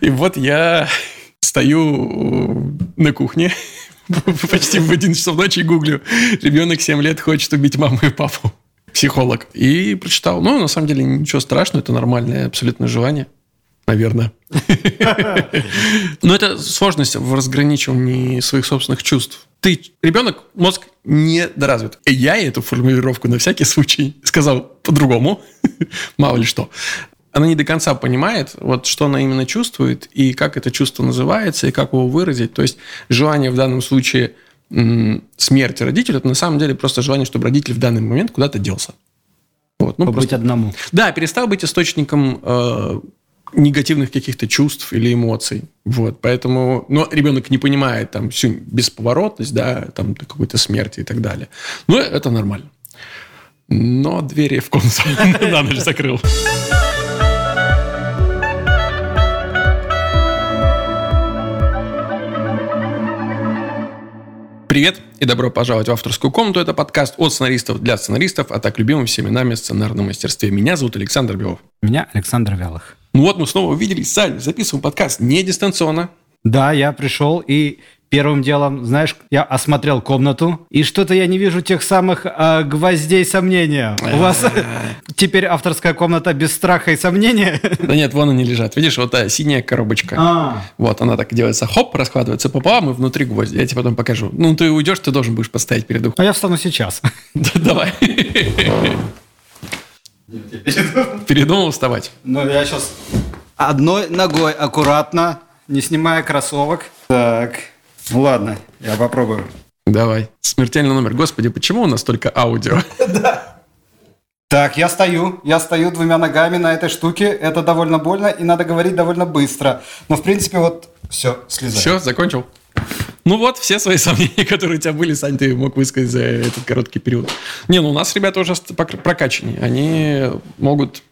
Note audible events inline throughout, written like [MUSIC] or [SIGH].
И вот я стою на кухне, [LAUGHS] почти в 11 часов ночи гуглю. Ребенок 7 лет хочет убить маму и папу. Психолог. И прочитал. Ну, на самом деле, ничего страшного, это нормальное абсолютно желание. Наверное. [LAUGHS] Но это сложность в разграничивании своих собственных чувств. Ты, ребенок, мозг недоразвит. И я эту формулировку на всякий случай сказал по-другому. [LAUGHS] Мало ли что она не до конца понимает, вот что она именно чувствует, и как это чувство называется, и как его выразить. То есть желание в данном случае смерти родителя, это на самом деле просто желание, чтобы родитель в данный момент куда-то делся. Вот, ну, Побыть просто... одному. Да, перестал быть источником э, негативных каких-то чувств или эмоций. Вот, поэтому, но ребенок не понимает там всю бесповоротность, да, там какой-то смерти и так далее. Но это нормально. Но двери в комнату [LAUGHS] на ночь закрыл. Привет и добро пожаловать в авторскую комнату. Это подкаст от сценаристов для сценаристов, а так любимым всеми нами сценарном мастерстве. Меня зовут Александр Белов. Меня Александр Вялых. Ну вот мы снова увиделись с записываем подкаст не дистанционно. Да, я пришел и Первым делом, знаешь, я осмотрел комнату, и что-то я не вижу тех самых э, гвоздей сомнения. У вас [LAUGHS] теперь авторская комната без страха и сомнения? Да нет, вон они лежат. Видишь, вот та синяя коробочка. А. Вот, она так делается, хоп, раскладывается пополам, и внутри гвозди. Я тебе потом покажу. Ну, ты уйдешь, ты должен будешь поставить перед ухом. А я встану сейчас. [LAUGHS] Давай. [LAUGHS] Передумал вставать? Ну, я сейчас одной ногой аккуратно, не снимая кроссовок. Так. Ну ладно, я попробую. Давай. Смертельный номер. Господи, почему у нас только аудио? [LAUGHS] Да. Так, я стою, я стою двумя ногами на этой штуке. Это довольно больно, и надо говорить довольно быстро. Но, в принципе, вот все, слезай. Все, закончил. Ну вот, все свои [LAUGHS] сомнения, которые у тебя были, Сань, ты мог высказать за этот короткий период. Не, ну у нас ребята уже прокачанные. Они могут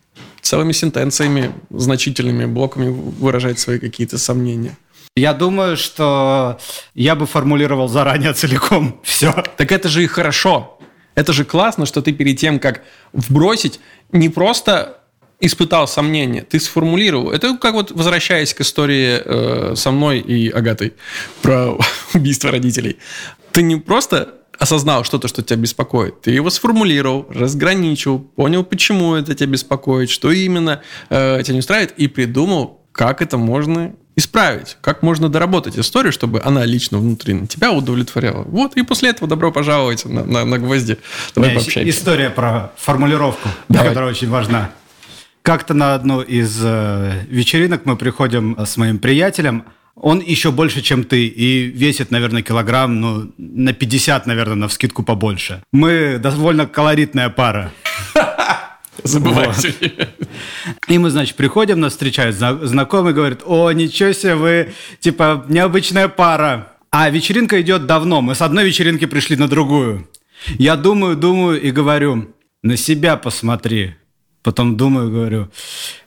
целыми сентенциями, значительными блоками выражать свои какие-то сомнения. Я думаю, что я бы формулировал заранее целиком [LAUGHS] все. Так это же и хорошо. Это же классно, что ты перед тем, как вбросить, не просто испытал сомнения, ты сформулировал. Это как вот возвращаясь к истории э, со мной и Агатой про [LAUGHS] убийство родителей. Ты не просто осознал что-то, что тебя беспокоит. Ты его сформулировал, разграничил, понял, почему это тебя беспокоит, что именно э, тебя не устраивает, и придумал, как это можно исправить, как можно доработать историю, чтобы она лично внутри тебя удовлетворяла. Вот, и после этого добро пожаловать на, на, на гвозди. Давай пообщаемся. История про формулировку, Давай. которая очень важна. Как-то на одну из э, вечеринок мы приходим с моим приятелем, он еще больше, чем ты, и весит, наверное, килограмм, ну, на 50, наверное, на вскидку побольше. Мы довольно колоритная пара. [LAUGHS] Забывай вот. И мы, значит, приходим, нас встречают знакомый, говорит, о, ничего себе, вы, типа, необычная пара. А вечеринка идет давно, мы с одной вечеринки пришли на другую. Я думаю, думаю и говорю, на себя посмотри. Потом думаю, говорю,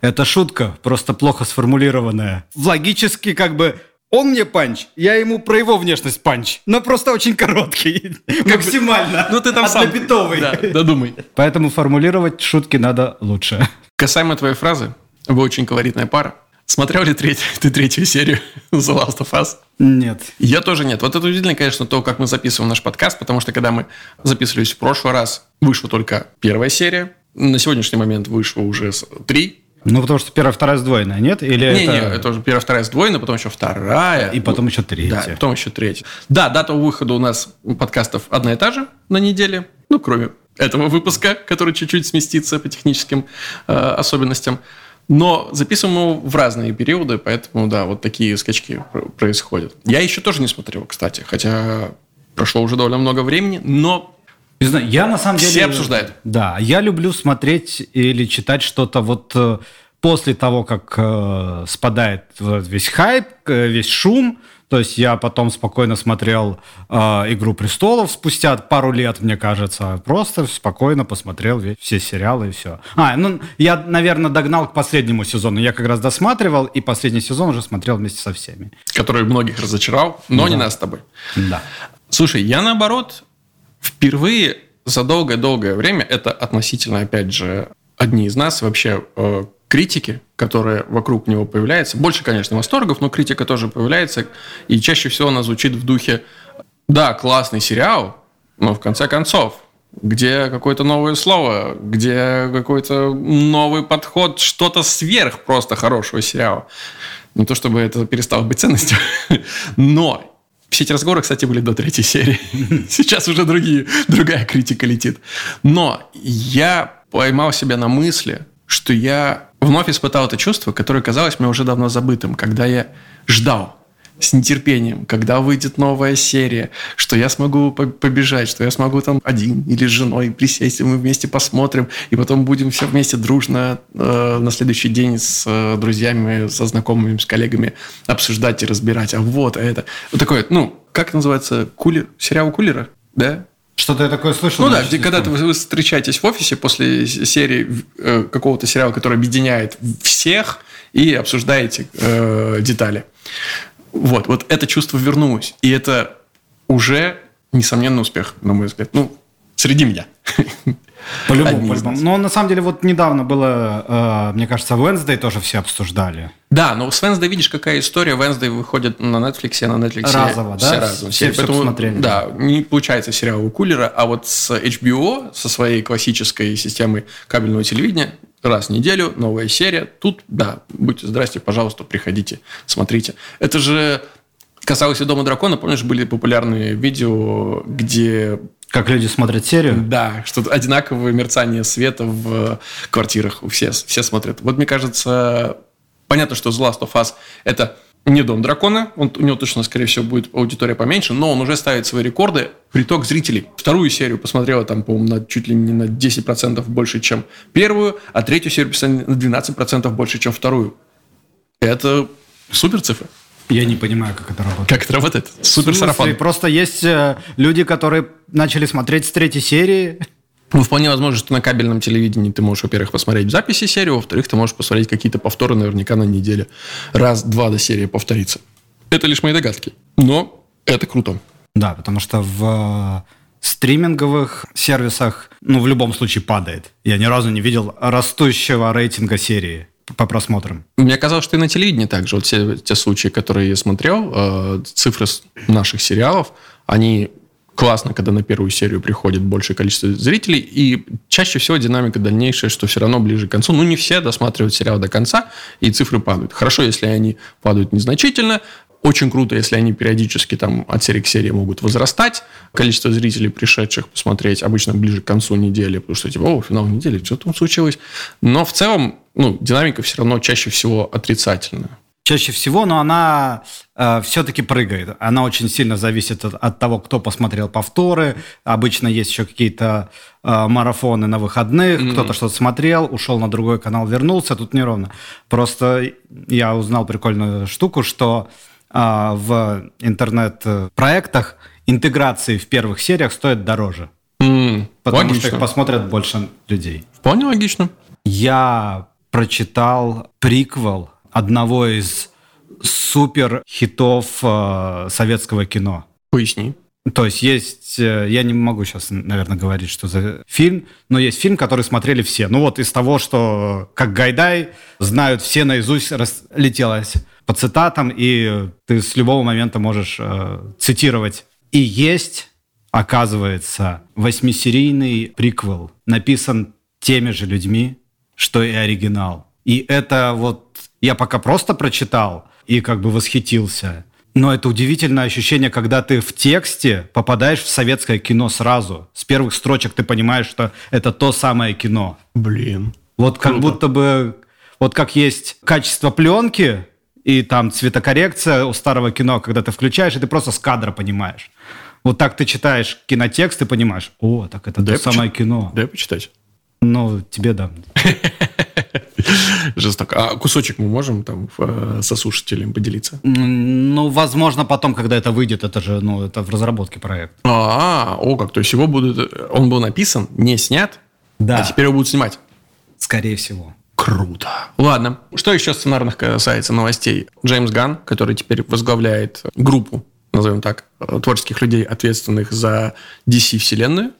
это шутка, просто плохо сформулированная. Логически как бы он мне punch, я ему про его внешность punch, но просто очень короткий, [LAUGHS] максимально. Ну ты там сам. Да, додумай. Поэтому формулировать шутки надо лучше. Касаемо твоей фразы, вы очень колоритная пара. Смотрел ли треть, [LAUGHS] ты третью серию [LAUGHS] The Last of Us? Нет. Я тоже нет. Вот это удивительно, конечно, то, как мы записываем наш подкаст, потому что когда мы записывались в прошлый раз, вышла только первая серия. На сегодняшний момент вышло уже три ну, потому что первая, вторая сдвоенная, нет? Или не, это... не, это уже первая, вторая сдвоенная, потом еще вторая. И потом еще третья. Да, потом еще третья. Да, дата выхода у нас подкастов одна и та же на неделе, ну, кроме этого выпуска, который чуть-чуть сместится по техническим э, особенностям. Но записываем его в разные периоды, поэтому, да, вот такие скачки происходят. Я еще тоже не смотрел, кстати, хотя прошло уже довольно много времени, но не знаю, я на самом деле... Все обсуждают. Да, я люблю смотреть или читать что-то вот э, после того, как э, спадает весь хайп, э, весь шум. То есть я потом спокойно смотрел э, «Игру престолов» спустя пару лет, мне кажется. Просто спокойно посмотрел весь, все сериалы и все. А, ну, я, наверное, догнал к последнему сезону. Я как раз досматривал, и последний сезон уже смотрел вместе со всеми. Который многих разочаровал, но да. не нас с тобой. Да. Слушай, я наоборот впервые за долгое-долгое время, это относительно, опять же, одни из нас вообще, э, критики, которая вокруг него появляется. Больше, конечно, восторгов, но критика тоже появляется. И чаще всего она звучит в духе «Да, классный сериал, но в конце концов, где какое-то новое слово, где какой-то новый подход, что-то сверх просто хорошего сериала. Не то чтобы это перестало быть ценностью, [LAUGHS] но все эти разговоры, кстати, были до третьей серии. [LAUGHS] Сейчас уже другие, другая критика летит. Но я поймал себя на мысли, что я вновь испытал это чувство, которое казалось мне уже давно забытым, когда я ждал с нетерпением, когда выйдет новая серия, что я смогу побежать, что я смогу там один или с женой присесть, и мы вместе посмотрим, и потом будем все вместе дружно э, на следующий день с э, друзьями, со знакомыми, с коллегами обсуждать и разбирать. А вот а это. Вот такое, ну, как называется, кулер, сериал кулера, да? Что-то я такое слышал. Ну да, где, когда вы, вы встречаетесь в офисе после серии э, какого-то сериала, который объединяет всех, и обсуждаете э, детали. Вот, вот это чувство вернулось. И это уже несомненный успех, на мой взгляд. Ну, среди меня. [LAUGHS] По-любому, по-любому. Но на самом деле вот недавно было, э, мне кажется, Wednesday тоже все обсуждали. Да, но с Wednesday видишь, какая история. Wednesday выходит на Netflix, на Netflix разово, все да? разом. Все, все Поэтому, посмотрели. Да, не получается сериал у Кулера, а вот с HBO, со своей классической системой кабельного телевидения, раз в неделю, новая серия. Тут, да, будьте здрасте, пожалуйста, приходите, смотрите. Это же касалось и Дома Дракона, помнишь, были популярные видео, где... Как люди смотрят серию? Да, что одинаковое мерцание света в квартирах у всех, все смотрят. Вот мне кажется, понятно, что The Last of Us – это не Дом Дракона, он, у него точно, скорее всего, будет аудитория поменьше, но он уже ставит свои рекорды. Приток зрителей. Вторую серию посмотрела там, по-моему, на, чуть ли не на 10% больше, чем первую, а третью серию посмотрели на 12% больше, чем вторую. Это супер цифра. Я не понимаю, как это работает. Как это работает? Супер сарафан. Просто есть э, люди, которые начали смотреть с третьей серии, ну, вполне возможно, что на кабельном телевидении ты можешь, во-первых, посмотреть в записи серию, во-вторых, ты можешь посмотреть какие-то повторы наверняка на неделе. Раз-два до серии повторится. Это лишь мои догадки. Но это круто. Да, потому что в э, стриминговых сервисах, ну, в любом случае падает. Я ни разу не видел растущего рейтинга серии по просмотрам. Мне казалось, что и на телевидении также. Вот все те случаи, которые я смотрел, э, цифры наших сериалов, они классно, когда на первую серию приходит большее количество зрителей, и чаще всего динамика дальнейшая, что все равно ближе к концу. Ну, не все досматривают сериал до конца, и цифры падают. Хорошо, если они падают незначительно, очень круто, если они периодически там от серии к серии могут возрастать. Количество зрителей, пришедших посмотреть, обычно ближе к концу недели, потому что типа, о, финал недели, что там случилось. Но в целом, ну, динамика все равно чаще всего отрицательная чаще всего, но она э, все-таки прыгает. Она очень сильно зависит от, от того, кто посмотрел повторы. Обычно есть еще какие-то э, марафоны на выходных. Mm-hmm. Кто-то что-то смотрел, ушел на другой канал, вернулся. Тут неровно. Просто я узнал прикольную штуку, что э, в интернет-проектах интеграции в первых сериях стоят дороже. Mm, потому логично. что их посмотрят больше людей. Вполне логично. Я прочитал приквел одного из супер хитов э, советского кино. Поясни. То есть есть, э, я не могу сейчас, наверное, говорить, что за фильм, но есть фильм, который смотрели все. Ну вот из того, что как Гайдай знают все наизусть, разлетелось по цитатам, и ты с любого момента можешь э, цитировать. И есть, оказывается, восьмисерийный приквел, написан теми же людьми, что и оригинал. И это вот я пока просто прочитал и как бы восхитился. Но это удивительное ощущение, когда ты в тексте попадаешь в советское кино сразу. С первых строчек ты понимаешь, что это то самое кино. Блин. Вот как будто бы... Вот как есть качество пленки и там цветокоррекция у старого кино, когда ты включаешь, и ты просто с кадра понимаешь. Вот так ты читаешь кинотекст и понимаешь, о, так это Дай то самое кино. Дай почитать. Ну, тебе дам. [LAUGHS] Жестоко. А кусочек мы можем там э, со слушателем поделиться? Ну, возможно, потом, когда это выйдет, это же, ну, это в разработке проект. А, о как, то есть его будут, он был написан, не снят, да. а теперь его будут снимать? Скорее всего. Круто. Ладно. Что еще сценарных касается новостей? Джеймс Ган, который теперь возглавляет группу, назовем так, творческих людей, ответственных за DC-вселенную,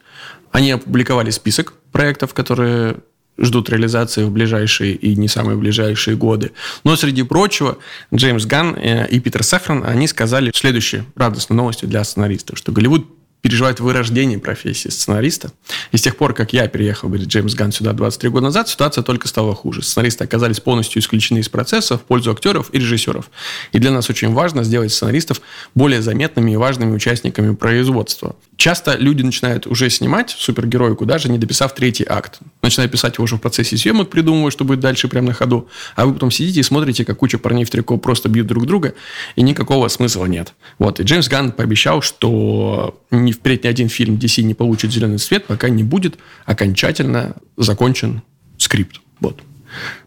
они опубликовали список проектов, которые ждут реализации в ближайшие и не самые ближайшие годы. Но, среди прочего, Джеймс Ганн э, и Питер Сафран, они сказали следующие радостные новости для сценаристов, что Голливуд переживает вырождение профессии сценариста. И с тех пор, как я переехал, говорит Джеймс Ганн, сюда 23 года назад, ситуация только стала хуже. Сценаристы оказались полностью исключены из процесса в пользу актеров и режиссеров. И для нас очень важно сделать сценаристов более заметными и важными участниками производства. Часто люди начинают уже снимать супергероику, даже не дописав третий акт. Начинают писать его уже в процессе съемок, придумывая, что будет дальше прямо на ходу. А вы потом сидите и смотрите, как куча парней в трико просто бьют друг друга, и никакого смысла нет. Вот. И Джеймс Ганн пообещал, что ни впредь ни один фильм DC не получит зеленый цвет, пока не будет окончательно закончен скрипт. Вот.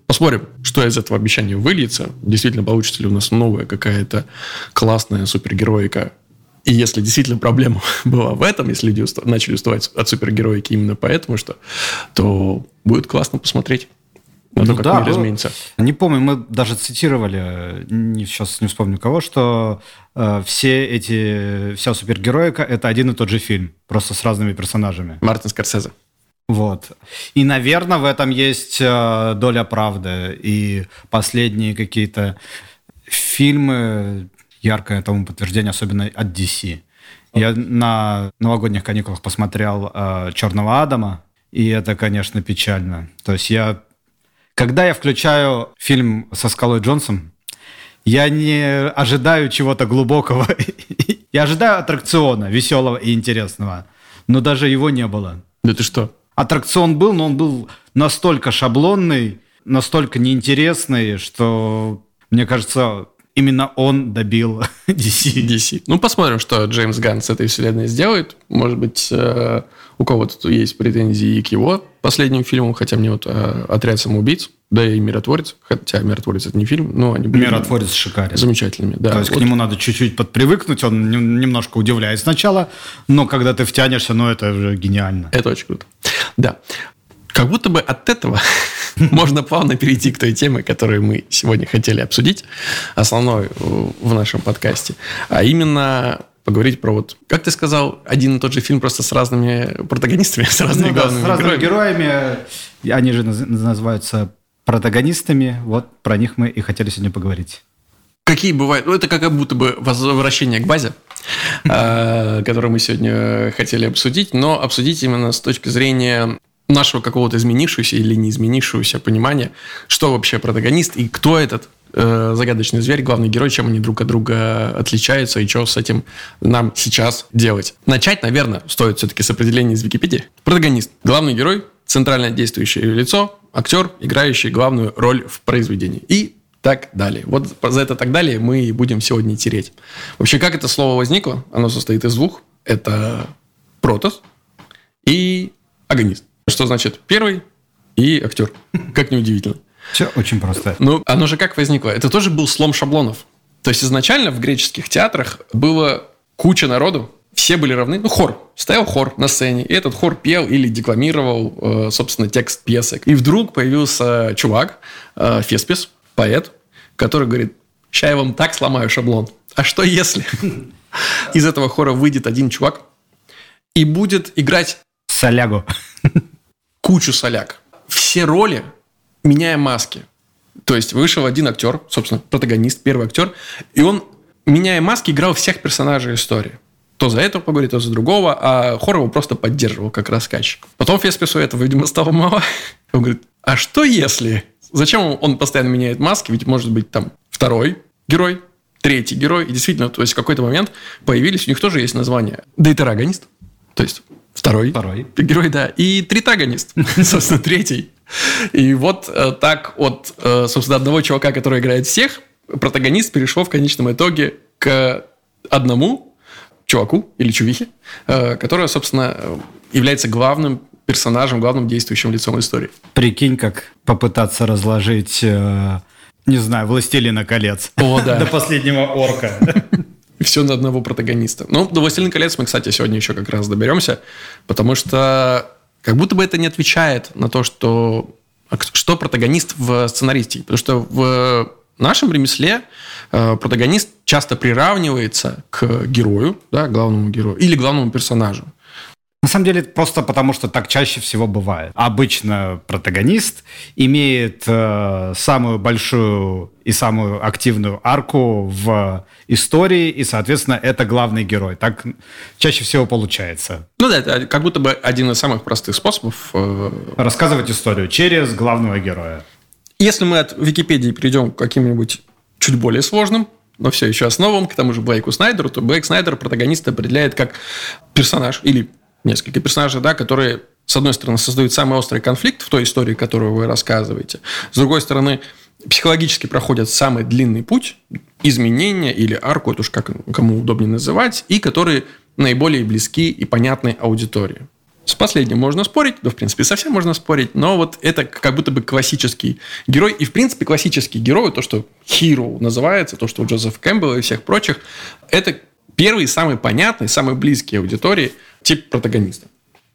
Посмотрим, что из этого обещания выльется. Действительно, получится ли у нас новая какая-то классная супергероика. И если действительно проблема [LAUGHS] была в этом, если люди начали уставать от супергероики именно поэтому, что, то будет классно посмотреть на то, ну, как да, мир изменится. Не помню, мы даже цитировали, не, сейчас не вспомню кого, что э, все эти, вся супергероика – это один и тот же фильм, просто с разными персонажами. Мартин Скорсезе. Вот. И, наверное, в этом есть э, доля правды. И последние какие-то фильмы, яркое тому подтверждение, особенно от DC. Я на новогодних каникулах посмотрел э, «Черного Адама», и это, конечно, печально. То есть я когда я включаю фильм со Скалой Джонсом, я не ожидаю чего-то глубокого. [LAUGHS] я ожидаю аттракциона, веселого и интересного. Но даже его не было. Да ты что? Аттракцион был, но он был настолько шаблонный, настолько неинтересный, что, мне кажется, именно он добил [LAUGHS] DC. DC. Ну, посмотрим, что Джеймс Ганн с этой вселенной сделает. Может быть, э, у кого-то есть претензии к его последним фильмам, хотя мне вот э, «Отряд самоубийц», да и «Миротворец», хотя «Миротворец» — это не фильм, но они были... «Миротворец» шикарен. Замечательными, да. То есть вот. к нему надо чуть-чуть подпривыкнуть, он немножко удивляет сначала, но когда ты втянешься, ну, это уже гениально. Это очень круто. Да. Как будто бы от этого [LAUGHS] можно плавно перейти к той теме, которую мы сегодня хотели обсудить, основной в нашем подкасте, а именно поговорить про вот, как ты сказал, один и тот же фильм просто с разными протагонистами, [LAUGHS] с разными ну, главными да, с разными героями. героями. Они же называются протагонистами. Вот про них мы и хотели сегодня поговорить. Какие бывают? Ну, это как будто бы возвращение к базе, а, которое мы сегодня хотели обсудить, но обсудить именно с точки зрения нашего какого-то изменившегося или не изменившегося понимания, что вообще протагонист и кто этот э, загадочный зверь, главный герой, чем они друг от друга отличаются и что с этим нам сейчас делать. Начать, наверное, стоит все-таки с определения из Википедии. Протагонист. Главный герой, центральное действующее лицо, актер, играющий главную роль в произведении. И так далее. Вот за это так далее мы и будем сегодня тереть. Вообще, как это слово возникло? Оно состоит из двух. Это протос и агонист. Что значит первый и актер? [LAUGHS] Как неудивительно. Все очень просто. Ну, оно же как возникло? Это тоже был слом шаблонов. То есть изначально в греческих театрах было куча народу, все были равны. Ну, хор. Стоял хор на сцене, и этот хор пел или декламировал, э, собственно, текст пьесы. И вдруг появился чувак, э, Феспис, поэт, который говорит, ща я вам так сломаю шаблон. А что если [LAUGHS] из этого хора выйдет один чувак и будет играть... Солягу. [LAUGHS] Кучу соляг. Все роли меняя маски. То есть вышел один актер, собственно, протагонист, первый актер, и он, меняя маски, играл всех персонажей истории. То за этого поговорит, то за другого, а хор его просто поддерживал как рассказчик. Потом Феспису этого, видимо, стало мало. [LAUGHS] Он говорит, а что если? Зачем он постоянно меняет маски? Ведь может быть там второй герой, третий герой. И действительно, то есть в какой-то момент появились, у них тоже есть название. Дейтерагонист. То есть второй, второй. герой, да. И тритагонист, [LAUGHS] собственно, третий. И вот э, так от, э, собственно, одного чувака, который играет всех, протагонист перешел в конечном итоге к одному чуваку или чувихе, э, которая, собственно, является главным персонажем, главным действующим лицом истории. Прикинь, как попытаться разложить, не знаю, «Властелина колец» О, да. [LAUGHS] до последнего орка. [LAUGHS] Все на одного протагониста. Ну, до «Властелина колец» мы, кстати, сегодня еще как раз доберемся, потому что как будто бы это не отвечает на то, что, что протагонист в сценаристике. Потому что в нашем ремесле э, протагонист часто приравнивается к герою, да, главному герою, или главному персонажу. На самом деле, просто потому что так чаще всего бывает. Обычно протагонист имеет э, самую большую и самую активную арку в истории, и, соответственно, это главный герой. Так чаще всего получается. Ну да, это как будто бы один из самых простых способов. Э... Рассказывать историю через главного героя. Если мы от Википедии перейдем к каким-нибудь чуть более сложным, но все еще основам, к тому же Блейку Снайдеру, то Блейк Снайдер протагониста определяет как персонаж или несколько персонажей, да, которые, с одной стороны, создают самый острый конфликт в той истории, которую вы рассказываете, с другой стороны, психологически проходят самый длинный путь изменения или арку, это уж как кому удобнее называть, и которые наиболее близки и понятны аудитории. С последним можно спорить, да, в принципе, совсем можно спорить, но вот это как будто бы классический герой. И, в принципе, классический герой, то, что Hero называется, то, что у Джозефа Кэмпбелла и всех прочих, это первый, самый понятный, самый близкий аудитории тип протагониста.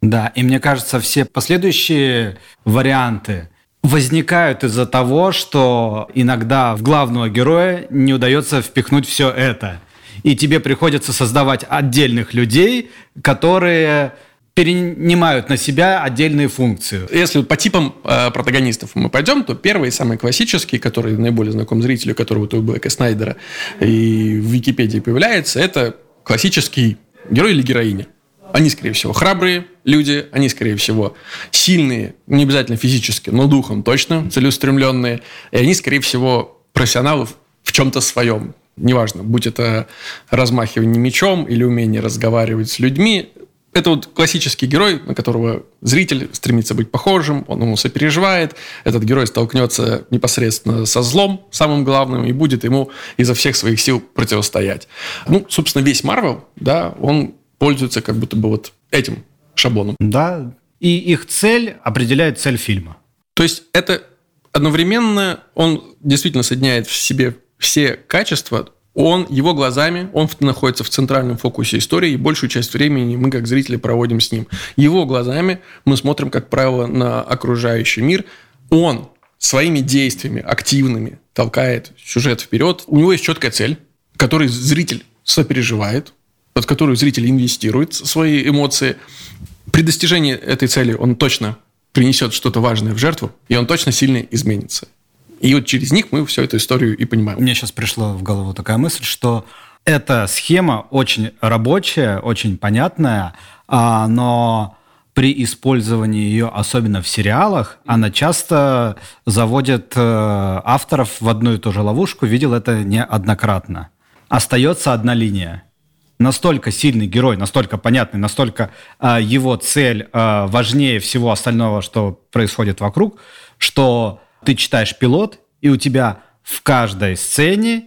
Да, и мне кажется, все последующие варианты возникают из-за того, что иногда в главного героя не удается впихнуть все это. И тебе приходится создавать отдельных людей, которые перенимают на себя отдельные функции. Если по типам э, протагонистов мы пойдем, то первый, самый классический, который наиболее знаком зрителю, который вот у Блэка Снайдера и в Википедии появляется, это классический герой или героиня. Они, скорее всего, храбрые люди, они, скорее всего, сильные, не обязательно физически, но духом точно, целеустремленные, и они, скорее всего, профессионалы в чем-то своем. Неважно, будь это размахивание мечом или умение разговаривать с людьми, это вот классический герой, на которого зритель стремится быть похожим, он ему сопереживает, этот герой столкнется непосредственно со злом, самым главным, и будет ему изо всех своих сил противостоять. Ну, собственно, весь Марвел, да, он пользуется как будто бы вот этим шаблоном. Да, и их цель определяет цель фильма. То есть это одновременно он действительно соединяет в себе все качества он его глазами, он находится в центральном фокусе истории, и большую часть времени мы, как зрители, проводим с ним. Его глазами мы смотрим, как правило, на окружающий мир. Он своими действиями активными толкает сюжет вперед. У него есть четкая цель, которой зритель сопереживает, под которую зритель инвестирует свои эмоции. При достижении этой цели он точно принесет что-то важное в жертву, и он точно сильно изменится. И вот через них мы всю эту историю и понимаем. Мне сейчас пришла в голову такая мысль, что эта схема очень рабочая, очень понятная, а, но при использовании ее, особенно в сериалах, она часто заводит э, авторов в одну и ту же ловушку. Видел это неоднократно. Остается одна линия. Настолько сильный герой, настолько понятный, настолько э, его цель э, важнее всего остального, что происходит вокруг, что ты читаешь пилот, и у тебя в каждой сцене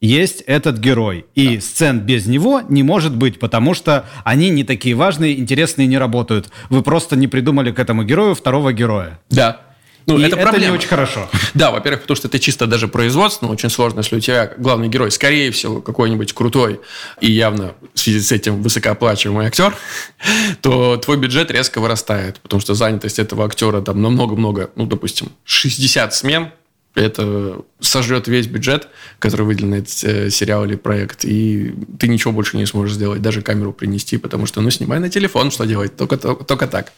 есть этот герой. И да. сцен без него не может быть, потому что они не такие важные, интересные, не работают. Вы просто не придумали к этому герою второго героя. Да. Ну, и это, это не очень хорошо. [LAUGHS] Да, во-первых, потому что это чисто даже производственно очень сложно, если у тебя главный герой, скорее всего, какой-нибудь крутой и явно в связи с этим высокооплачиваемый актер, [LAUGHS] то твой бюджет резко вырастает, потому что занятость этого актера там намного много, ну, допустим, 60 смен, это сожрет весь бюджет, который выделен на этот сериал или проект, и ты ничего больше не сможешь сделать, даже камеру принести, потому что, ну, снимай на телефон, что делать, только, только, только так.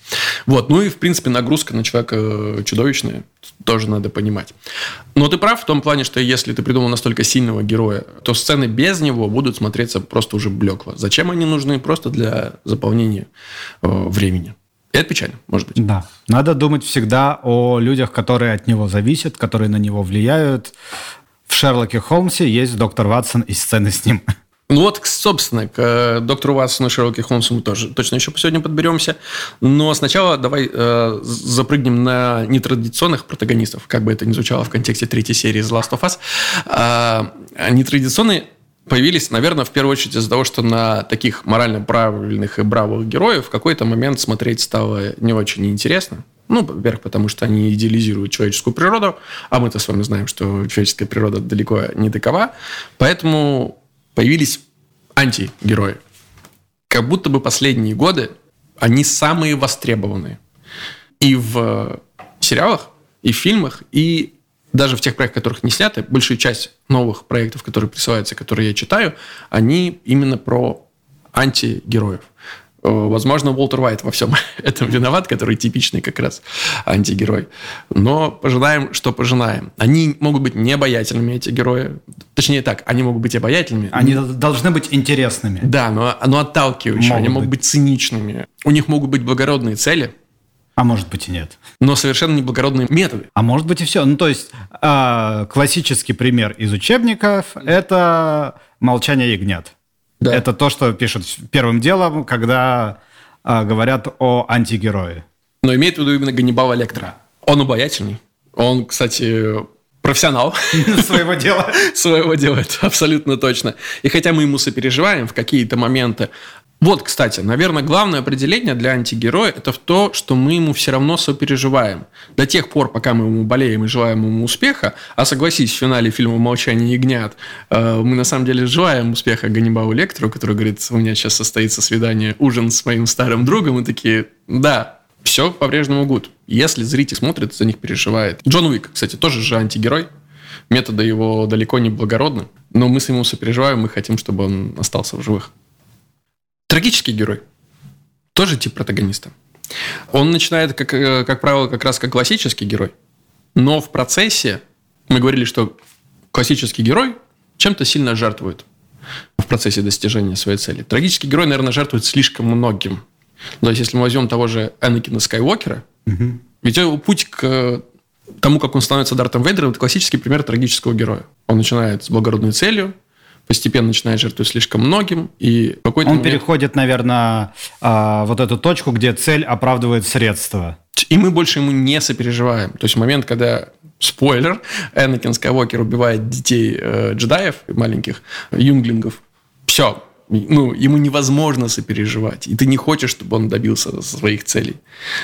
Вот, ну и, в принципе, нагрузка на человека э, чудовищная, тоже надо понимать. Но ты прав в том плане, что если ты придумал настолько сильного героя, то сцены без него будут смотреться просто уже блекло. Зачем они нужны? Просто для заполнения э, времени. И это печально, может быть. Да. Надо думать всегда о людях, которые от него зависят, которые на него влияют. В Шерлоке Холмсе есть доктор Ватсон и сцены с ним. [LAUGHS] Ну вот, собственно, к э, доктору Ватсону и Шерлоке Холмсу мы тоже точно еще сегодня подберемся. Но сначала давай э, запрыгнем на нетрадиционных протагонистов, как бы это ни звучало в контексте третьей серии The Last of Us. А, нетрадиционные появились, наверное, в первую очередь из-за того, что на таких морально правильных и бравых героев в какой-то момент смотреть стало не очень интересно. Ну, во-первых, потому что они идеализируют человеческую природу, а мы-то с вами знаем, что человеческая природа далеко не такова. Поэтому появились антигерои. Как будто бы последние годы они самые востребованные. И в сериалах, и в фильмах, и даже в тех проектах, которых не сняты, большая часть новых проектов, которые присылаются, которые я читаю, они именно про антигероев. Э, возможно, Уолтер Уайт во всем [LAUGHS] этом виноват, который типичный как раз антигерой. Но пожинаем, что пожинаем. Они могут быть необаятельными, эти герои. Точнее так, они могут быть обаятельными. Они должны быть интересными. Да, но, но отталкивающими. Могут они могут быть. быть циничными. У них могут быть благородные цели. А может быть и нет. Но совершенно неблагородные методы. А может быть и все. Ну, то есть э, классический пример из учебников – это «Молчание ягнят». Да. Это то, что пишут первым делом, когда а, говорят о антигерое. Но имеет в виду именно Ганнибала Лектора. Он обаятельный. Он, кстати, профессионал. [LAUGHS] Своего дела. Своего дела, это абсолютно точно. И хотя мы ему сопереживаем в какие-то моменты, вот, кстати, наверное, главное определение для антигероя – это в то, что мы ему все равно сопереживаем. До тех пор, пока мы ему болеем и желаем ему успеха, а согласись, в финале фильма «Молчание ягнят» э, мы на самом деле желаем успеха Ганнибалу Лектору, который говорит, у меня сейчас состоится свидание, ужин с моим старым другом, и такие, да, все по-прежнему гуд. Если зритель смотрит, за них переживает. Джон Уик, кстати, тоже же антигерой. Методы его далеко не благородны, но мы с ним сопереживаем, мы хотим, чтобы он остался в живых. Трагический герой. Тоже тип протагониста. Он начинает, как, э, как правило, как раз как классический герой. Но в процессе мы говорили, что классический герой чем-то сильно жертвует в процессе достижения своей цели. Трагический герой, наверное, жертвует слишком многим. То есть, если мы возьмем того же Энакина Скайуокера, угу. ведь его путь к тому, как он становится Дартом Вейдером, это классический пример трагического героя. Он начинает с благородной целью, постепенно начинает жертвовать слишком многим, и какой-то Он момент... переходит, наверное, а, вот эту точку, где цель оправдывает средства. И мы больше ему не сопереживаем. То есть момент, когда спойлер, Энакин Скайуокер убивает детей э, джедаев, маленьких юнглингов, все, ну, ему невозможно сопереживать, и ты не хочешь, чтобы он добился своих целей.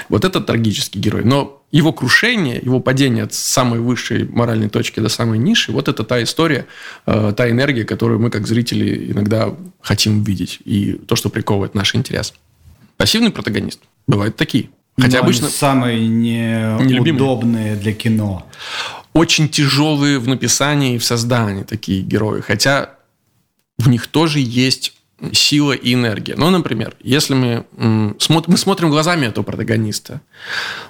Вот это трагический герой. Но его крушение, его падение от самой высшей моральной точки до самой ниши, вот это та история, э, та энергия, которую мы, как зрители, иногда хотим видеть, и то, что приковывает наш интерес. Пассивный протагонист. Бывают такие. Хотя Но обычно... самые неудобные для кино. Очень тяжелые в написании и в создании такие герои. Хотя в них тоже есть сила и энергия. Ну, например, если мы, мы смотрим глазами этого протагониста,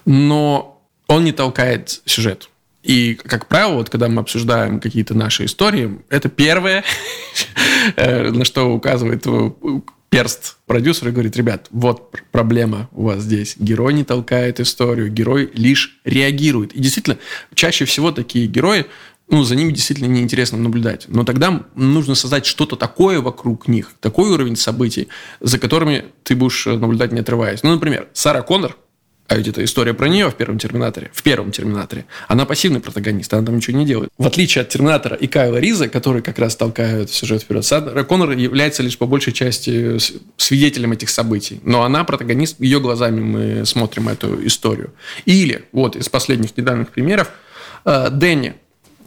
но он не толкает сюжет. И, как правило, вот когда мы обсуждаем какие-то наши истории, это первое, [LAUGHS] э, на что указывает перст продюсера и говорит, ребят, вот проблема у вас здесь. Герой не толкает историю, герой лишь реагирует. И действительно, чаще всего такие герои ну, за ними действительно неинтересно наблюдать. Но тогда нужно создать что-то такое вокруг них, такой уровень событий, за которыми ты будешь наблюдать не отрываясь. Ну, например, Сара Коннор, а ведь это история про нее в первом Терминаторе. В первом Терминаторе. Она пассивный протагонист, она там ничего не делает. В отличие от Терминатора и Кайла Риза, которые как раз толкают сюжет вперед, Сара Коннор является лишь по большей части свидетелем этих событий. Но она протагонист, ее глазами мы смотрим эту историю. Или, вот из последних недавних примеров, э, Дэнни,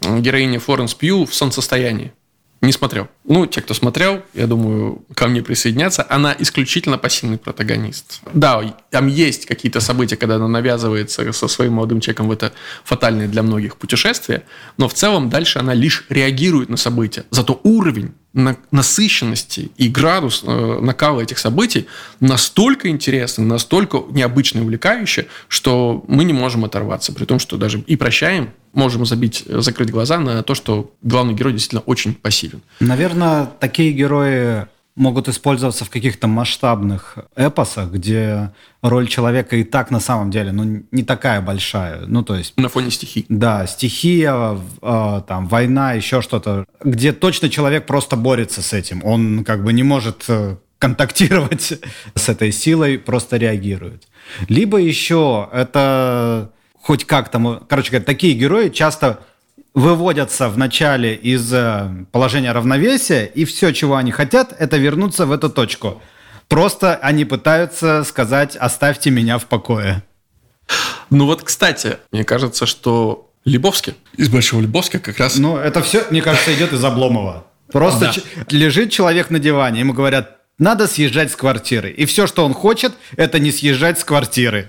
героиня Флоренс Пью в солнцестоянии. Не смотрел. Ну, те, кто смотрел, я думаю, ко мне присоединятся. Она исключительно пассивный протагонист. Да, там есть какие-то события, когда она навязывается со своим молодым человеком в это фатальное для многих путешествие, но в целом дальше она лишь реагирует на события. Зато уровень насыщенности и градус э, накала этих событий настолько интересный, настолько необычно и увлекающий, что мы не можем оторваться. При том, что даже и прощаем, можем забить, закрыть глаза на то, что главный герой действительно очень пассивен. Наверное, такие герои могут использоваться в каких-то масштабных эпосах, где роль человека и так на самом деле ну, не такая большая. Ну, то есть... На фоне стихий. Да, стихия, э, там, война, еще что-то, где точно человек просто борется с этим. Он как бы не может э, контактировать [LAUGHS] с этой силой, просто реагирует. Либо еще это хоть как-то... Короче говоря, такие герои часто выводятся в начале из э, положения равновесия, и все, чего они хотят, это вернуться в эту точку. Просто они пытаются сказать «оставьте меня в покое». Ну вот, кстати, мне кажется, что Лебовский, из Большого Лебовска как раз... Ну, это все, мне кажется, идет из Обломова. Просто да. лежит человек на диване, ему говорят, надо съезжать с квартиры. И все, что он хочет, это не съезжать с квартиры.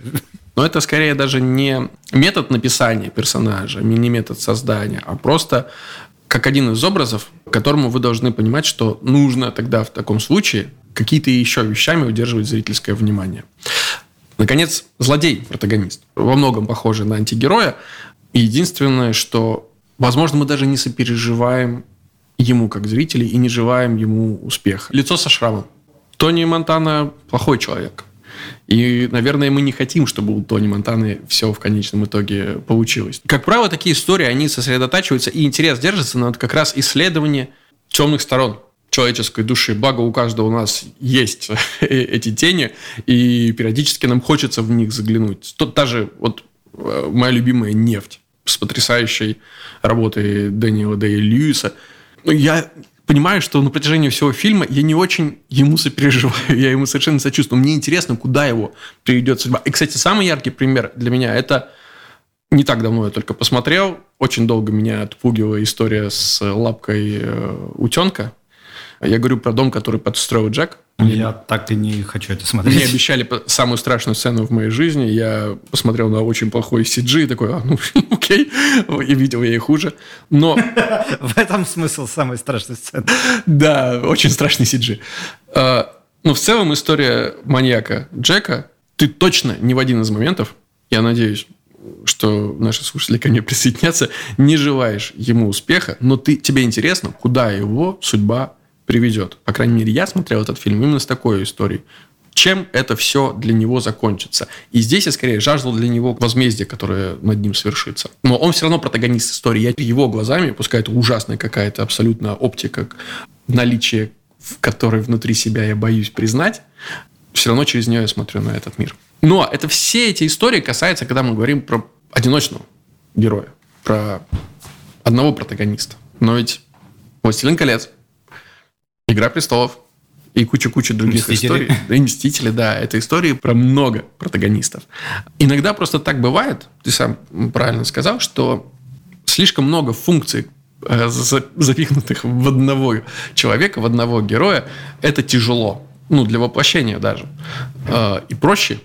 Но это скорее даже не метод написания персонажа, не метод создания, а просто как один из образов, которому вы должны понимать, что нужно тогда в таком случае какие-то еще вещами удерживать зрительское внимание. Наконец, злодей, протагонист, во многом похожий на антигероя. единственное, что, возможно, мы даже не сопереживаем ему как зрители и не желаем ему успеха. Лицо со шрамом. Тони Монтана плохой человек. И, наверное, мы не хотим, чтобы у Тони Монтаны все в конечном итоге получилось. Как правило, такие истории, они сосредотачиваются, и интерес держится на как раз исследовании темных сторон человеческой души. Благо у каждого у нас есть [LAUGHS] эти тени, и периодически нам хочется в них заглянуть. Тут даже вот э, моя любимая «Нефть» с потрясающей работой Дэниела Дэя Льюиса. Ну, я понимаю, что на протяжении всего фильма я не очень ему сопереживаю, я ему совершенно сочувствую. Мне интересно, куда его приведет судьба. И, кстати, самый яркий пример для меня – это не так давно я только посмотрел. Очень долго меня отпугивала история с лапкой э, утенка. Я говорю про дом, который подстроил Джек. Я так и не хочу это смотреть. Мне обещали самую страшную сцену в моей жизни. Я посмотрел на очень плохой CG и такой, а, ну, [LAUGHS] окей. И видел я и хуже. Но... [LAUGHS] В этом смысл самой страшной сцены. Да, очень страшный CG. А, но в целом история маньяка Джека, ты точно ни в один из моментов, я надеюсь, что наши слушатели ко мне присоединятся, не желаешь ему успеха, но ты, тебе интересно, куда его судьба приведет. По крайней мере, я смотрел этот фильм именно с такой историей. Чем это все для него закончится. И здесь я скорее жаждал для него возмездия, которое над ним свершится. Но он все равно протагонист истории. Я его глазами, пускай это ужасная какая-то абсолютно оптика, наличие в которой внутри себя я боюсь признать, все равно через нее я смотрю на этот мир. Но это все эти истории касаются, когда мы говорим про одиночного героя, про одного протагониста. Но ведь «Властелин колец», Игра престолов и куча-куча других Мстители. историй. И Мстители, да. Это истории про много протагонистов. Иногда просто так бывает, ты сам правильно сказал, что слишком много функций э, запихнутых в одного человека, в одного героя, это тяжело. Ну, для воплощения даже. Э, и проще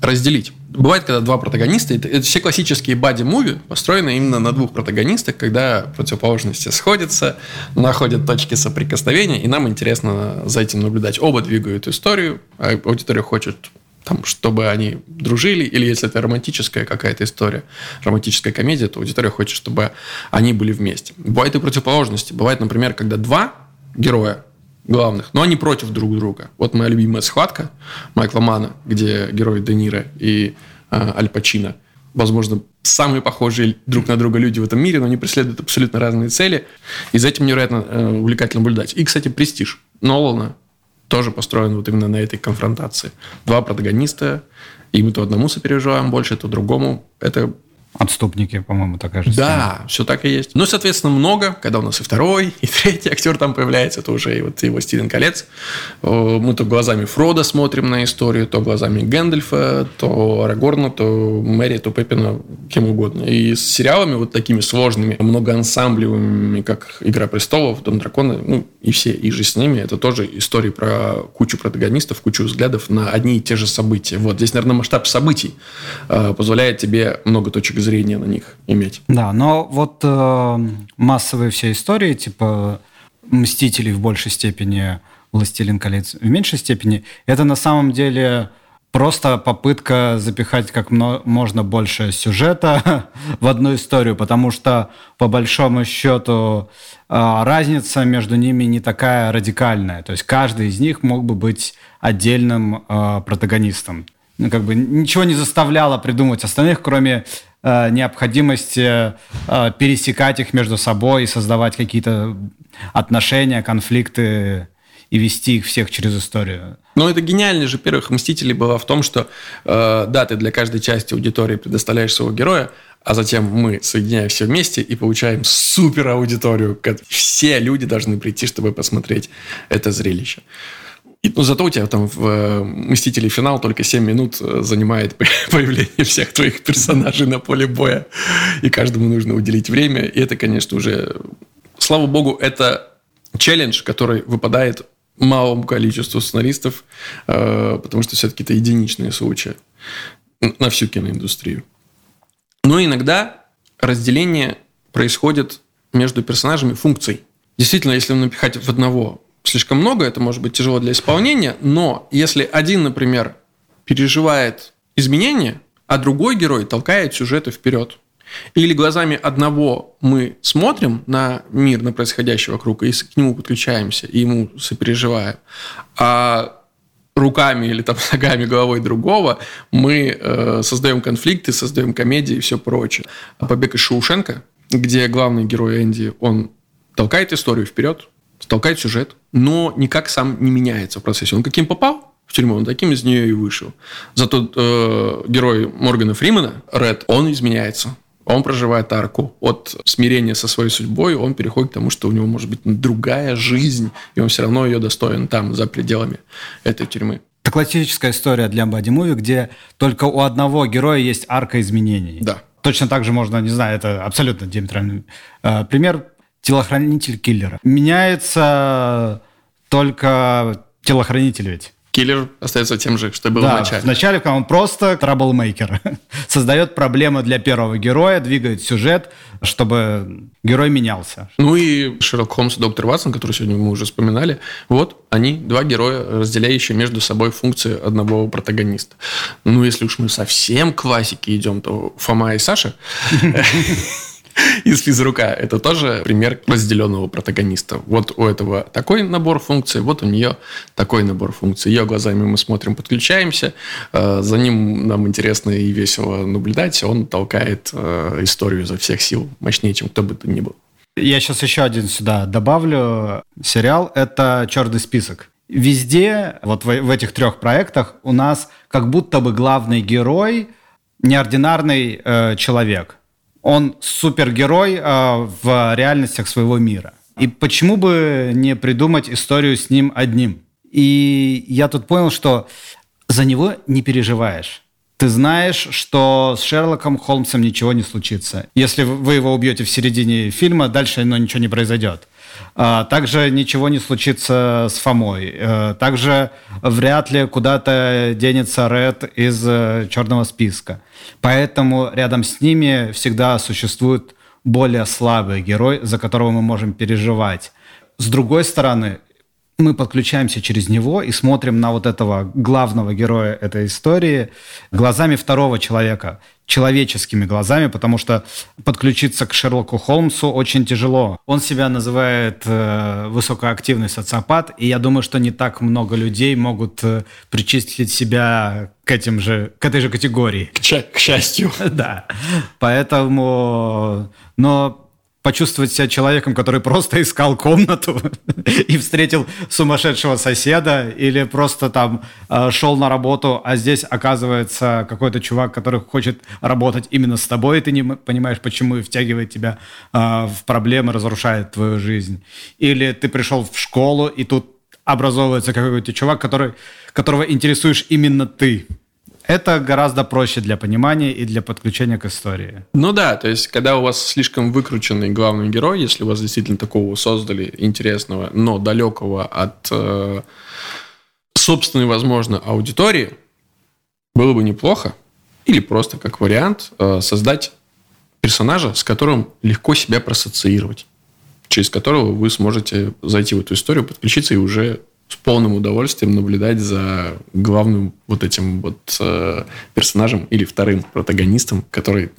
разделить. Бывает, когда два протагониста, это, это все классические бади-муви построены именно на двух протагонистах, когда противоположности сходятся, находят точки соприкосновения, и нам интересно за этим наблюдать. Оба двигают историю, а аудитория хочет там, чтобы они дружили, или если это романтическая какая-то история, романтическая комедия, то аудитория хочет, чтобы они были вместе. Бывает и противоположности. Бывает, например, когда два героя главных, но они против друг друга. Вот моя любимая схватка Майкла Мана, где герой Де Ниро и э, Аль Пачино, возможно, самые похожие друг на друга люди в этом мире, но они преследуют абсолютно разные цели. И за этим невероятно э, увлекательно наблюдать. И, кстати, «Престиж» Нолана тоже построен вот именно на этой конфронтации. Два протагониста, и мы то одному сопереживаем больше, то другому. Это Отступники, по-моему, такая же Да, все так и есть. Ну, соответственно, много, когда у нас и второй, и третий актер там появляется, это уже и вот его Стивен Колец. Мы то глазами Фрода смотрим на историю, то глазами Гэндальфа, то Арагорна, то Мэри, то Пеппина, кем угодно. И с сериалами вот такими сложными, многоансамблевыми, как «Игра престолов», «Дом дракона», ну, и все, и же с ними, это тоже истории про кучу протагонистов, кучу взглядов на одни и те же события. Вот здесь, наверное, масштаб событий э, позволяет тебе много точек зрения на них иметь. Да, но вот э, массовые все истории, типа «Мстителей» в большей степени, «Властелин колец» в меньшей степени, это на самом деле просто попытка запихать как можно больше сюжета [LAUGHS] в одну историю, потому что, по большому счету, э, разница между ними не такая радикальная. То есть каждый из них мог бы быть отдельным э, протагонистом. Ну, как бы ничего не заставляло придумать остальных, кроме необходимости э, пересекать их между собой и создавать какие-то отношения, конфликты и вести их всех через историю. Ну, это гениально же первых «Мстителей» было в том, что, э, да, ты для каждой части аудитории предоставляешь своего героя, а затем мы соединяем все вместе и получаем супер аудиторию. Все люди должны прийти, чтобы посмотреть это зрелище. И, ну, зато у тебя там в э, «Мстители. Финал» только 7 минут э, занимает [LAUGHS] появление всех твоих персонажей на поле боя. И каждому нужно уделить время. И это, конечно, уже... Слава богу, это челлендж, который выпадает малому количеству сценаристов, э, потому что все-таки это единичные случаи на всю киноиндустрию. Но иногда разделение происходит между персонажами функций. Действительно, если напихать в одного слишком много, это может быть тяжело для исполнения, но если один, например, переживает изменения, а другой герой толкает сюжеты вперед, или глазами одного мы смотрим на мир, на происходящее вокруг, и к нему подключаемся, и ему сопереживаем, а руками или там [LAUGHS] ногами, головой другого мы э, создаем конфликты, создаем комедии и все прочее. А побег из Шоушенка, где главный герой Энди, он толкает историю вперед, толкает сюжет, но никак сам не меняется в процессе. Он каким попал в тюрьму, он таким из нее и вышел. Зато э, герой Моргана Фримена, Ред, он изменяется он проживает арку. От смирения со своей судьбой он переходит к тому, что у него может быть другая жизнь, и он все равно ее достоин там, за пределами этой тюрьмы. Это классическая история для боди-муви, где только у одного героя есть арка изменений. Да. Точно так же можно, не знаю, это абсолютно диаметральный э, пример, телохранитель киллера. Меняется только телохранитель ведь киллер остается тем же, что был да, в начале. Вначале он просто траблмейкер. [LAUGHS] Создает проблемы для первого героя, двигает сюжет, чтобы герой менялся. Ну и Шерлок Холмс и доктор Ватсон, который сегодня мы уже вспоминали, вот они, два героя, разделяющие между собой функции одного протагониста. Ну, если уж мы совсем классики идем, то Фома и Саша [LAUGHS] из физрука. Это тоже пример разделенного протагониста. Вот у этого такой набор функций, вот у нее такой набор функций. Ее глазами мы смотрим, подключаемся, э, за ним нам интересно и весело наблюдать, он толкает э, историю изо всех сил мощнее, чем кто бы то ни был. Я сейчас еще один сюда добавлю сериал. Это «Черный список». Везде, вот в, в этих трех проектах, у нас как будто бы главный герой неординарный э, человек он супергерой э, в реальностях своего мира. И почему бы не придумать историю с ним одним? И я тут понял, что за него не переживаешь. Ты знаешь, что с Шерлоком Холмсом ничего не случится. Если вы его убьете в середине фильма, дальше но ничего не произойдет. А, также ничего не случится с Фомой. Э, также вряд ли куда-то денется Ред из э, черного списка. Поэтому рядом с ними всегда существует более слабый герой, за которого мы можем переживать. С другой стороны, мы подключаемся через него и смотрим на вот этого главного героя этой истории глазами второго человека, человеческими глазами, потому что подключиться к Шерлоку Холмсу очень тяжело. Он себя называет э, высокоактивный социопат, и я думаю, что не так много людей могут э, причислить себя к этим же, к этой же категории. К, к счастью. [LAUGHS] Да. Поэтому, но почувствовать себя человеком, который просто искал комнату [LAUGHS] и встретил сумасшедшего соседа, или просто там э, шел на работу, а здесь оказывается какой-то чувак, который хочет работать именно с тобой, и ты не понимаешь, почему и втягивает тебя э, в проблемы, разрушает твою жизнь. Или ты пришел в школу, и тут образовывается какой-то чувак, который, которого интересуешь именно ты. Это гораздо проще для понимания и для подключения к истории. Ну да, то есть, когда у вас слишком выкрученный главный герой, если у вас действительно такого создали интересного, но далекого от э, собственной, возможно, аудитории, было бы неплохо, или просто как вариант, э, создать персонажа, с которым легко себя проассоциировать, через которого вы сможете зайти в эту историю, подключиться и уже с полным удовольствием наблюдать за главным вот этим вот э, персонажем или вторым протагонистом, который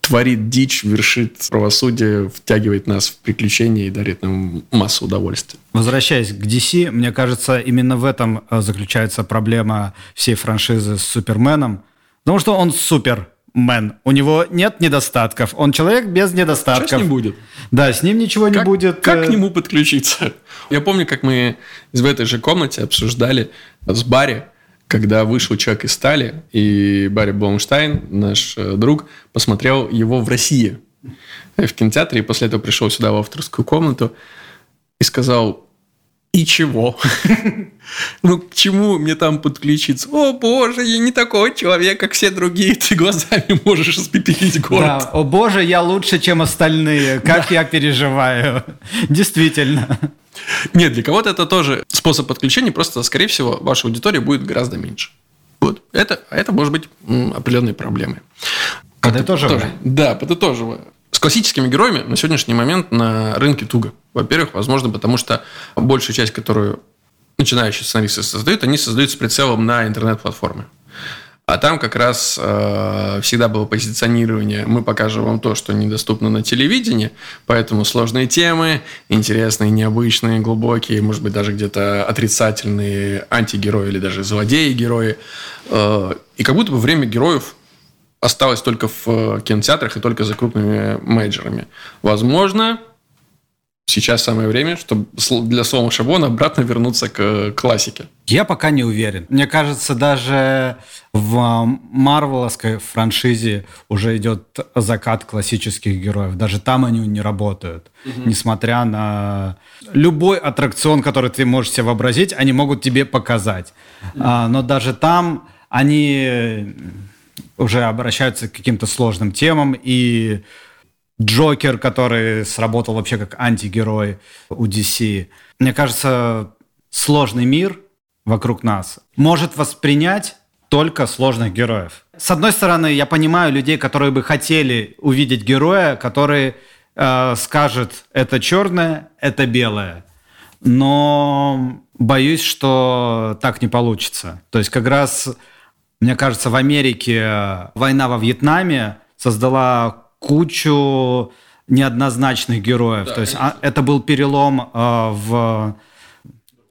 творит дичь, вершит правосудие, втягивает нас в приключения и дарит нам массу удовольствия. Возвращаясь к DC, мне кажется, именно в этом э, заключается проблема всей франшизы с Суперменом. Потому что он супер, мэн. У него нет недостатков. Он человек без недостатков. Что с ним будет? Да, с ним ничего как, не будет. Как э, к нему подключиться? Я помню, как мы в этой же комнате обсуждали с Барри, когда вышел «Человек из стали», и Барри Бломштайн, наш э, друг, посмотрел его в России в кинотеатре, и после этого пришел сюда в авторскую комнату и сказал, и чего? [LAUGHS] ну, к чему мне там подключиться? О, боже, я не такой человек, как все другие. Ты глазами [LAUGHS] можешь испепелить город. Да, о, боже, я лучше, чем остальные. [LAUGHS] Как я переживаю. Действительно. Нет, для кого-то это тоже способ подключения, просто, скорее всего, ваша аудитория будет гораздо меньше. Вот. Это, это может быть определенной проблемой. Подытоживая. Да, подытоживая. С классическими героями на сегодняшний момент на рынке туго. Во-первых, возможно, потому что большая часть, которую начинающие сценаристы создают, они создают с прицелом на интернет-платформы. А там как раз э, всегда было позиционирование. Мы покажем вам то, что недоступно на телевидении, поэтому сложные темы, интересные, необычные, глубокие, может быть, даже где-то отрицательные антигерои или даже злодеи-герои. Э, и как будто бы время героев осталось только в э, кинотеатрах и только за крупными мейджерами. Возможно, сейчас самое время, чтобы для слома шаблона обратно вернуться к классике. Я пока не уверен. Мне кажется, даже в марвеловской франшизе уже идет закат классических героев. Даже там они не работают. Угу. Несмотря на любой аттракцион, который ты можешь себе вообразить, они могут тебе показать. Угу. А, но даже там они уже обращаются к каким-то сложным темам и Джокер, который сработал вообще как антигерой у DC. Мне кажется, сложный мир вокруг нас может воспринять только сложных героев. С одной стороны, я понимаю людей, которые бы хотели увидеть героя, который э, скажет, это черное, это белое. Но боюсь, что так не получится. То есть как раз, мне кажется, в Америке война во Вьетнаме создала кучу неоднозначных героев. Да, То есть а, это был перелом э, в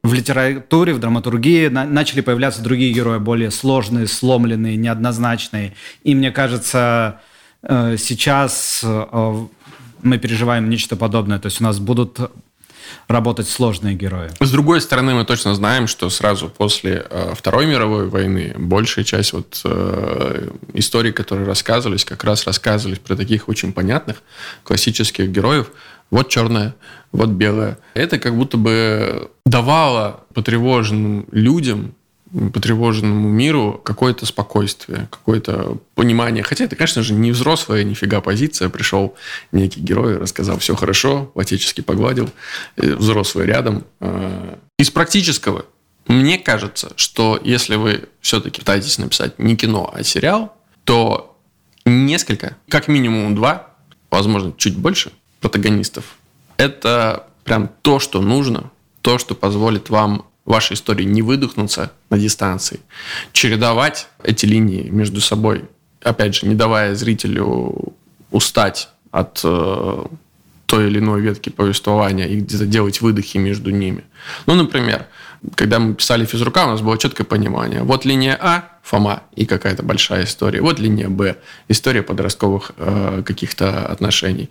в литературе, в драматургии на, начали появляться другие герои, более сложные, сломленные, неоднозначные. И мне кажется, э, сейчас э, мы переживаем нечто подобное. То есть у нас будут работать сложные герои. С другой стороны, мы точно знаем, что сразу после э, Второй мировой войны большая часть вот э, историй, которые рассказывались, как раз рассказывались про таких очень понятных классических героев. Вот черное, вот белое. Это как будто бы давало потревоженным людям потревоженному миру какое-то спокойствие, какое-то понимание. Хотя это, конечно же, не взрослая нифига позиция. Пришел некий герой, рассказал все хорошо, отечески погладил, э, взрослый рядом. А, из практического, мне кажется, что если вы все-таки пытаетесь написать не кино, а сериал, то несколько, как минимум два, возможно, чуть больше протагонистов, это прям то, что нужно, то, что позволит вам вашей истории не выдохнуться на дистанции, чередовать эти линии между собой, опять же, не давая зрителю устать от э, той или иной ветки повествования и где-то делать выдохи между ними. Ну, например, когда мы писали физрука, у нас было четкое понимание. Вот линия А, Фома и какая-то большая история. Вот линия Б, история подростковых э, каких-то отношений.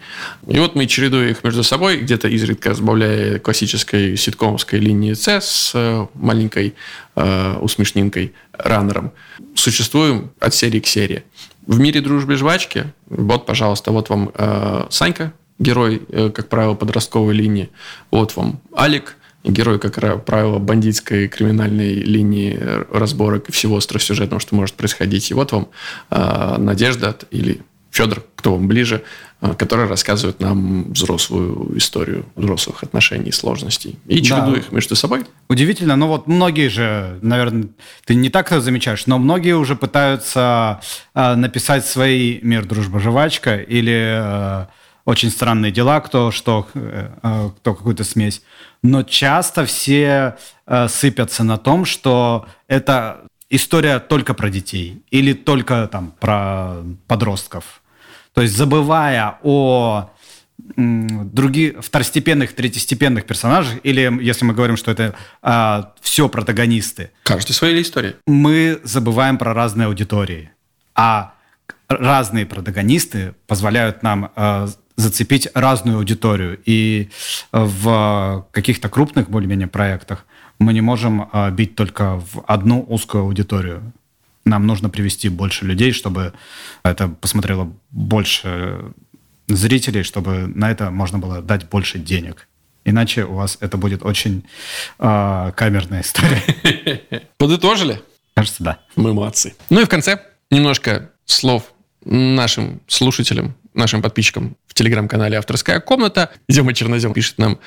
И вот мы чередуя их между собой, где-то изредка сбавляя классической ситкомовской линии С с э, маленькой э, усмешнинкой, раннером. Существуем от серии к серии. В мире дружбы жвачки, вот, пожалуйста, вот вам э, Санька, герой, э, как правило, подростковой линии. Вот вам Алик, герой, как правило, бандитской криминальной линии разборок и всего остросюжетного, что может происходить. И вот вам э, Надежда или Федор, кто вам ближе, э, который рассказывает нам взрослую историю взрослых отношений и сложностей. И чередуя да. их между собой. Удивительно, но вот многие же, наверное, ты не так это замечаешь, но многие уже пытаются э, написать свой мир дружба жвачка или э, очень странные дела, кто что, э, э, кто какую-то смесь. Но часто все э, сыпятся на том, что это история только про детей или только там про подростков. То есть забывая о других второстепенных, третьестепенных персонажах, или если мы говорим, что это а, все протагонисты. Каждый своей истории. Мы забываем про разные аудитории. А разные протагонисты позволяют нам а, зацепить разную аудиторию. И в каких-то крупных более-менее проектах мы не можем а, бить только в одну узкую аудиторию. Нам нужно привести больше людей, чтобы это посмотрело больше зрителей, чтобы на это можно было дать больше денег. Иначе у вас это будет очень э, камерная история. [LAUGHS] Подытожили? Кажется, да. Мы молодцы. Ну и в конце немножко слов нашим слушателям, нашим подписчикам в телеграм-канале «Авторская комната». Зема Чернозем пишет нам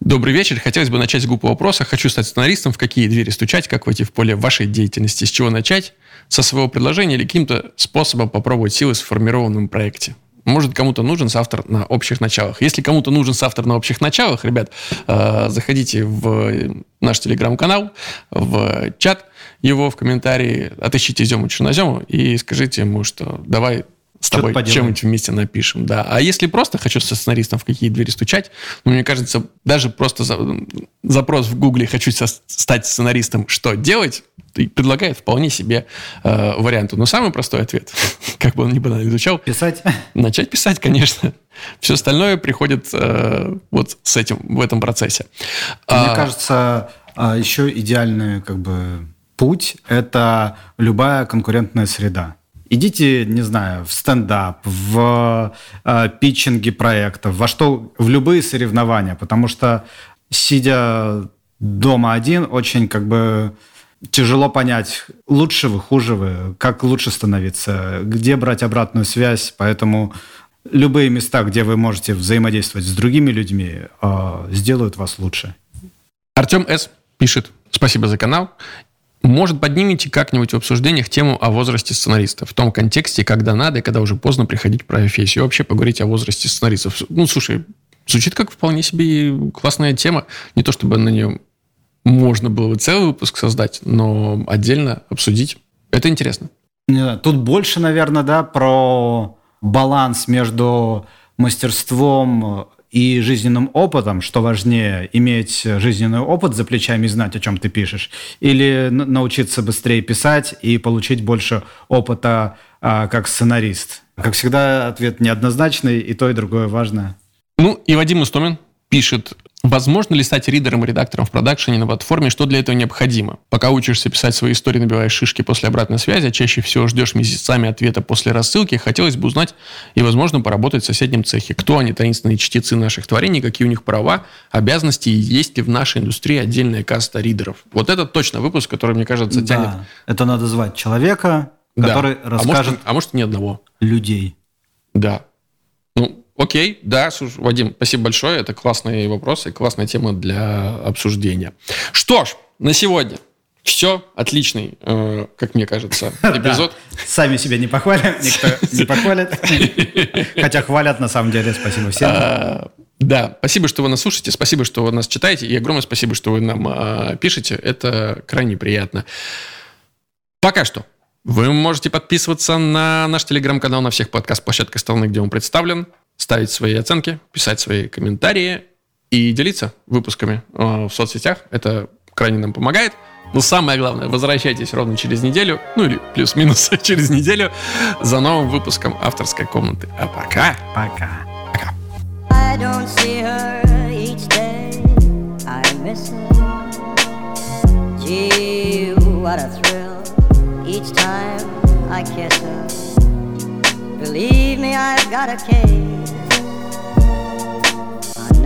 «Добрый вечер. Хотелось бы начать с глупого вопроса. Хочу стать сценаристом. В какие двери стучать? Как войти в поле вашей деятельности? С чего начать? Со своего предложения или каким-то способом попробовать силы в сформированном проекте?» Может, кому-то нужен соавтор на общих началах. Если кому-то нужен соавтор на общих началах, ребят, э, заходите в наш телеграм-канал, в чат его, в комментарии, отыщите Зему Чернозему и скажите ему, что давай с тобой чем-нибудь вместе напишем, да. А если просто хочу со сценаристом в какие двери стучать, ну, мне кажется, даже просто за, запрос в Гугле «хочу стать сценаристом, что делать?» предлагает вполне себе э, варианты. Но самый простой ответ, [LAUGHS] как бы он ни банально звучал... Писать? Начать писать, конечно. Все остальное приходит э, вот с этим, в этом процессе. Мне а, кажется, а, еще идеальный как бы путь – это любая конкурентная среда. Идите, не знаю, в стендап, в э, питчинги проектов, во что, в любые соревнования, потому что сидя дома один, очень как бы тяжело понять, лучше вы, хуже вы, как лучше становиться, где брать обратную связь, поэтому любые места, где вы можете взаимодействовать с другими людьми, э, сделают вас лучше. Артем С. пишет, спасибо за канал. Может, поднимите как-нибудь в обсуждениях тему о возрасте сценариста, в том контексте, когда надо и когда уже поздно приходить к профессию. Вообще поговорить о возрасте сценаристов. Ну, слушай, звучит как вполне себе классная тема. Не то, чтобы на нее можно было бы целый выпуск создать, но отдельно обсудить. Это интересно. Тут больше, наверное, да, про баланс между мастерством и жизненным опытом, что важнее, иметь жизненный опыт за плечами и знать, о чем ты пишешь, или научиться быстрее писать и получить больше опыта а, как сценарист? Как всегда, ответ неоднозначный, и то, и другое важно. Ну, и Вадим Истомин пишет, Возможно ли стать ридером и редактором в продакшене на платформе, что для этого необходимо? Пока учишься писать свои истории, набиваешь шишки после обратной связи, а чаще всего ждешь месяцами ответа после рассылки, хотелось бы узнать и, возможно, поработать в соседнем цехе. Кто они, таинственные чтецы наших творений, какие у них права, обязанности и есть ли в нашей индустрии отдельная каста ридеров? Вот это точно выпуск, который, мне кажется, тянет... Да, это надо звать человека, который да. расскажет... А может, а может, ни одного. Людей. Да. Окей, да, Вадим, спасибо большое. Это классные вопросы, классная тема для обсуждения. Что ж, на сегодня все, отличный, э, как мне кажется, [LAUGHS] эпизод. Сами себя не похвалим, никто не похвалит. [LAUGHS] Хотя хвалят на самом деле, спасибо всем. А, да, спасибо, что вы нас слушаете, спасибо, что вы нас читаете, и огромное спасибо, что вы нам а, пишете. Это крайне приятно. Пока что. Вы можете подписываться на наш телеграм-канал на всех подкаст-площадках страны, где он представлен ставить свои оценки, писать свои комментарии и делиться выпусками э, в соцсетях. Это крайне нам помогает. Но самое главное, возвращайтесь ровно через неделю, ну или плюс-минус [LAUGHS] через неделю, за новым выпуском авторской комнаты. А пока... Пока. Пока. I don't see her each day. I miss her. Gee, what a thrill each time I kiss her. Believe me, I've got a case.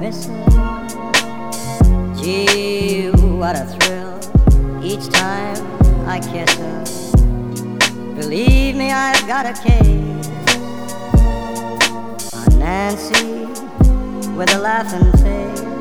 miss her. Gee, what a thrill each time I kiss her. Believe me, I've got a case on Nancy with a laughing face.